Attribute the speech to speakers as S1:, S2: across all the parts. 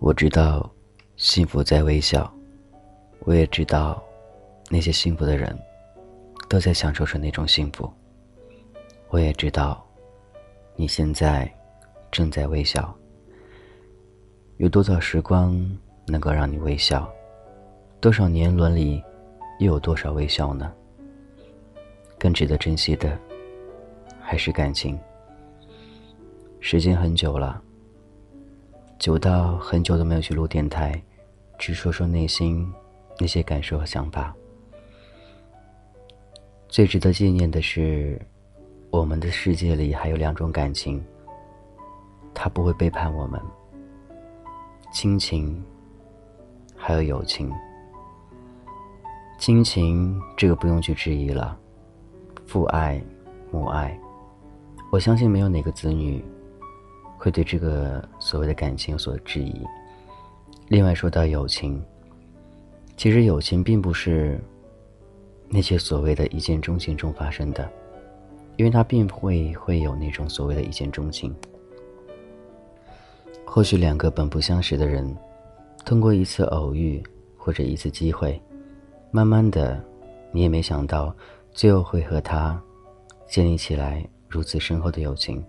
S1: 我知道，幸福在微笑。我也知道，那些幸福的人，都在享受着那种幸福。我也知道，你现在正在微笑。有多少时光能够让你微笑？多少年轮里，又有多少微笑呢？更值得珍惜的，还是感情。时间很久了。久到很久都没有去录电台，只说说内心那些感受和想法。最值得纪念的是，我们的世界里还有两种感情，它不会背叛我们：亲情，还有友情。亲情这个不用去质疑了，父爱、母爱，我相信没有哪个子女。会对这个所谓的感情有所质疑。另外说到友情，其实友情并不是那些所谓的一见钟情中发生的，因为它并不会会有那种所谓的一见钟情。或许两个本不相识的人，通过一次偶遇或者一次机会，慢慢的，你也没想到，最后会和他建立起来如此深厚的友情。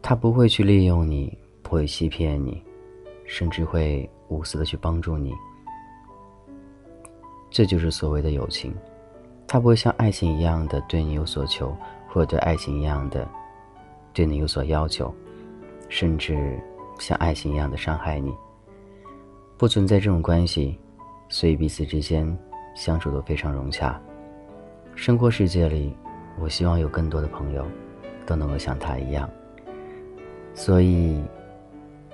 S1: 他不会去利用你，不会欺骗你，甚至会无私的去帮助你。这就是所谓的友情。他不会像爱情一样的对你有所求，或者对爱情一样的对你有所要求，甚至像爱情一样的伤害你。不存在这种关系，所以彼此之间相处都非常融洽。生活世界里，我希望有更多的朋友都能够像他一样。所以，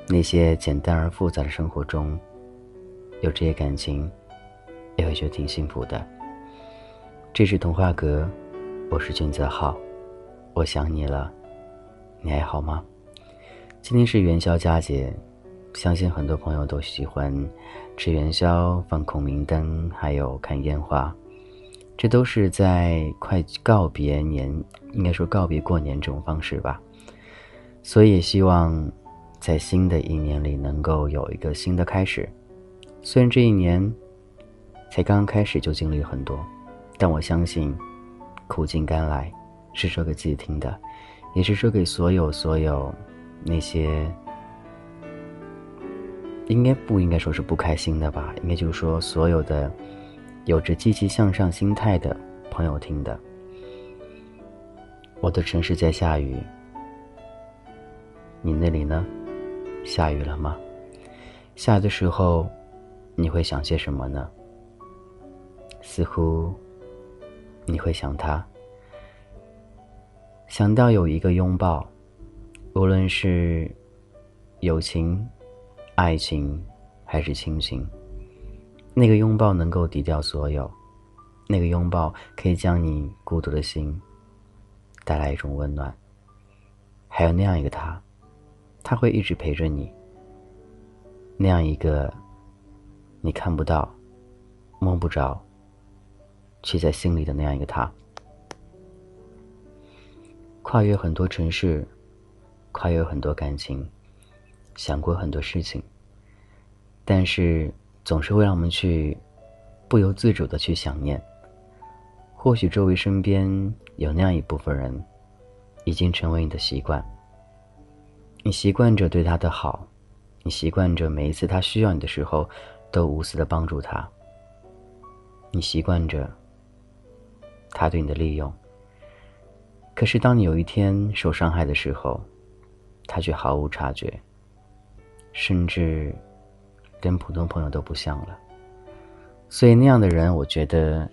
S1: 那些简单而复杂的生活中，有这些感情，也会觉得挺幸福的。这是童话阁，我是俊泽浩，我想你了，你还好吗？今天是元宵佳节，相信很多朋友都喜欢吃元宵、放孔明灯，还有看烟花，这都是在快告别年，应该说告别过年这种方式吧。所以希望，在新的一年里能够有一个新的开始。虽然这一年才刚刚开始就经历很多，但我相信，苦尽甘来是说给自己听的，也是说给所有所有那些应该不应该说是不开心的吧？应该就是说所有的有着积极向上心态的朋友听的。我的城市在下雨。你那里呢？下雨了吗？下雨的时候，你会想些什么呢？似乎你会想他，想到有一个拥抱，无论是友情、爱情还是亲情，那个拥抱能够抵掉所有，那个拥抱可以将你孤独的心带来一种温暖，还有那样一个他。他会一直陪着你。那样一个，你看不到、摸不着，却在心里的那样一个他，跨越很多城市，跨越很多感情，想过很多事情，但是总是会让我们去不由自主的去想念。或许周围身边有那样一部分人，已经成为你的习惯。你习惯着对他的好，你习惯着每一次他需要你的时候，都无私的帮助他。你习惯着他对你的利用。可是当你有一天受伤害的时候，他却毫无察觉，甚至连普通朋友都不像了。所以那样的人，我觉得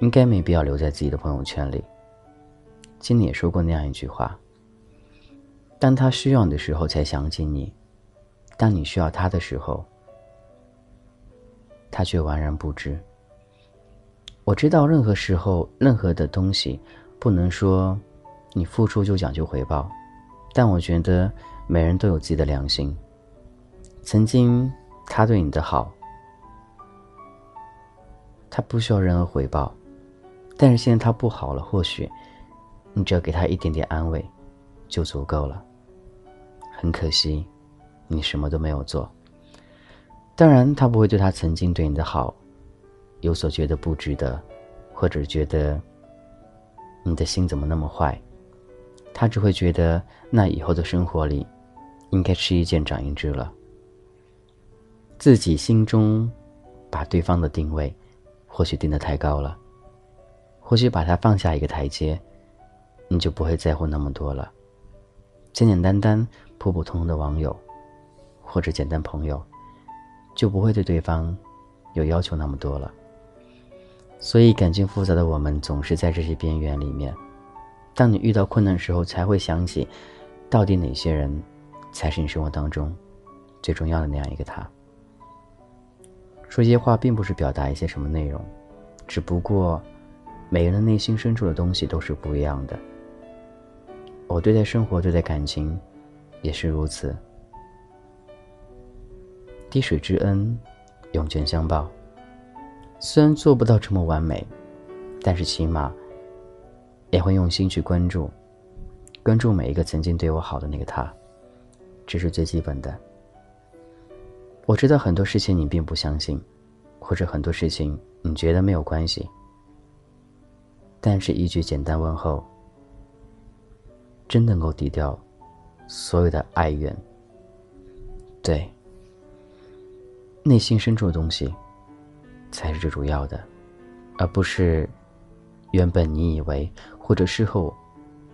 S1: 应该没必要留在自己的朋友圈里。经理也说过那样一句话。当他需要你的时候才想起你，当你需要他的时候，他却完然不知。我知道任何时候、任何的东西，不能说你付出就讲究回报，但我觉得每人都有自己的良心。曾经他对你的好，他不需要任何回报。但是现在他不好了，或许你只要给他一点点安慰，就足够了。很可惜，你什么都没有做。当然，他不会对他曾经对你的好有所觉得不值得，或者觉得你的心怎么那么坏。他只会觉得那以后的生活里，应该吃一堑长一智了。自己心中把对方的定位，或许定得太高了。或许把他放下一个台阶，你就不会在乎那么多了。简简单单、普普通通的网友，或者简单朋友，就不会对对方有要求那么多了。所以，感情复杂的我们总是在这些边缘里面。当你遇到困难时候，才会想起，到底哪些人才是你生活当中最重要的那样一个他。说这些话，并不是表达一些什么内容，只不过。每个人内心深处的东西都是不一样的。我对待生活，对待感情，也是如此。滴水之恩，涌泉相报。虽然做不到这么完美，但是起码也会用心去关注，关注每一个曾经对我好的那个他，这是最基本的。我知道很多事情你并不相信，或者很多事情你觉得没有关系。但是，一句简单问候，真能够抵掉所有的哀怨。对，内心深处的东西才是最主要的，而不是原本你以为或者事后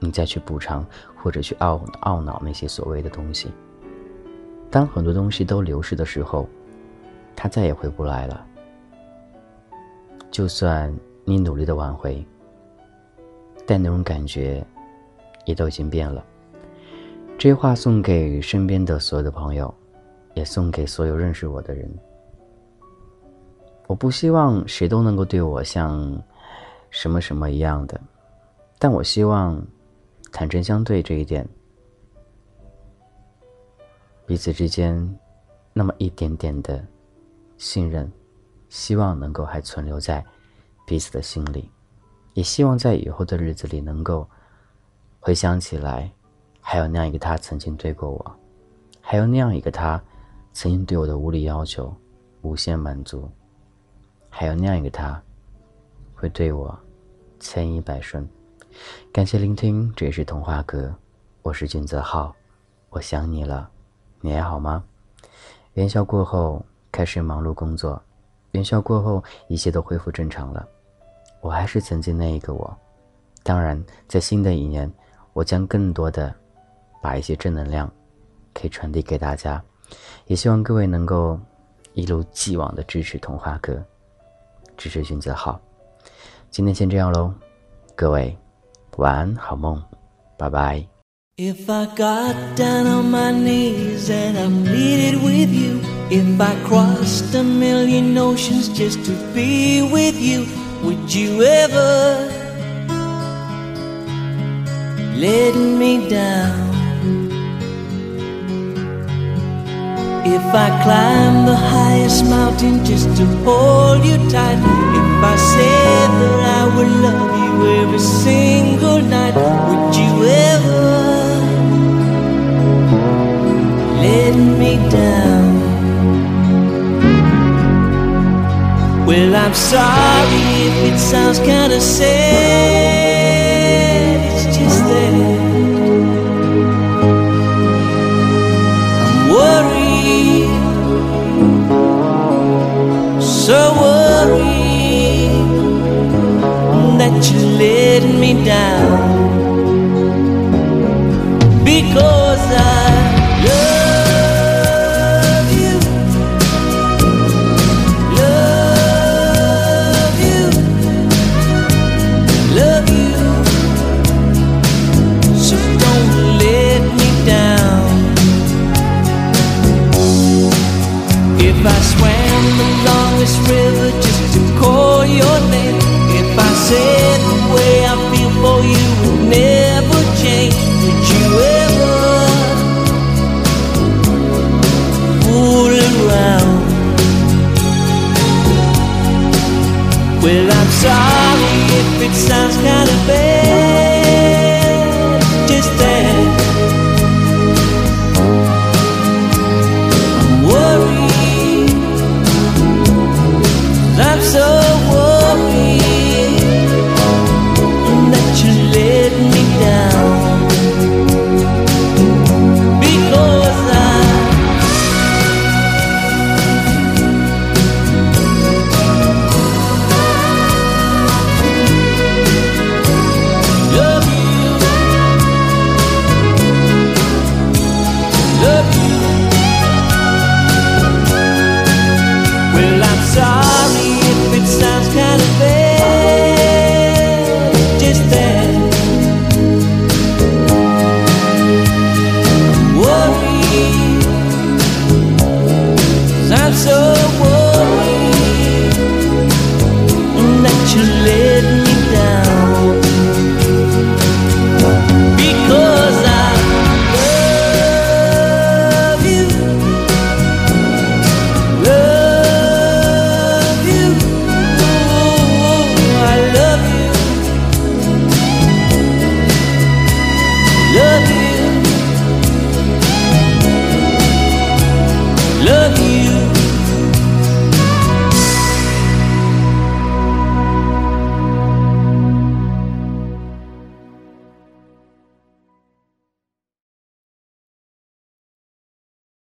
S1: 你再去补偿或者去懊懊恼那些所谓的东西。当很多东西都流逝的时候，它再也回不来了。就算你努力的挽回。但那种感觉，也都已经变了。这些话送给身边的所有的朋友，也送给所有认识我的人。我不希望谁都能够对我像什么什么一样的，但我希望坦诚相对这一点，彼此之间那么一点点的信任，希望能够还存留在彼此的心里。也希望在以后的日子里能够回想起来，还有那样一个他曾经对过我，还有那样一个他曾经对我的无理要求无限满足，还有那样一个他会对我千依百顺。感谢聆听，这里是童话阁，我是君泽浩，我想你了，你还好吗？元宵过后开始忙碌工作，元宵过后一切都恢复正常了。我还是曾经那一个我，当然，在新的一年，我将更多的把一些正能量可以传递给大家，也希望各位能够一如既往的支持童话哥，支持君子浩。今天先这样喽，各位晚安，好梦，拜拜。
S2: If I got down on my knees and I pleaded with you, if I crossed a million oceans just to be with you, would you ever let me down? If I climb the highest mountain just to hold you tight, I'm sorry if it sounds kinda sad. so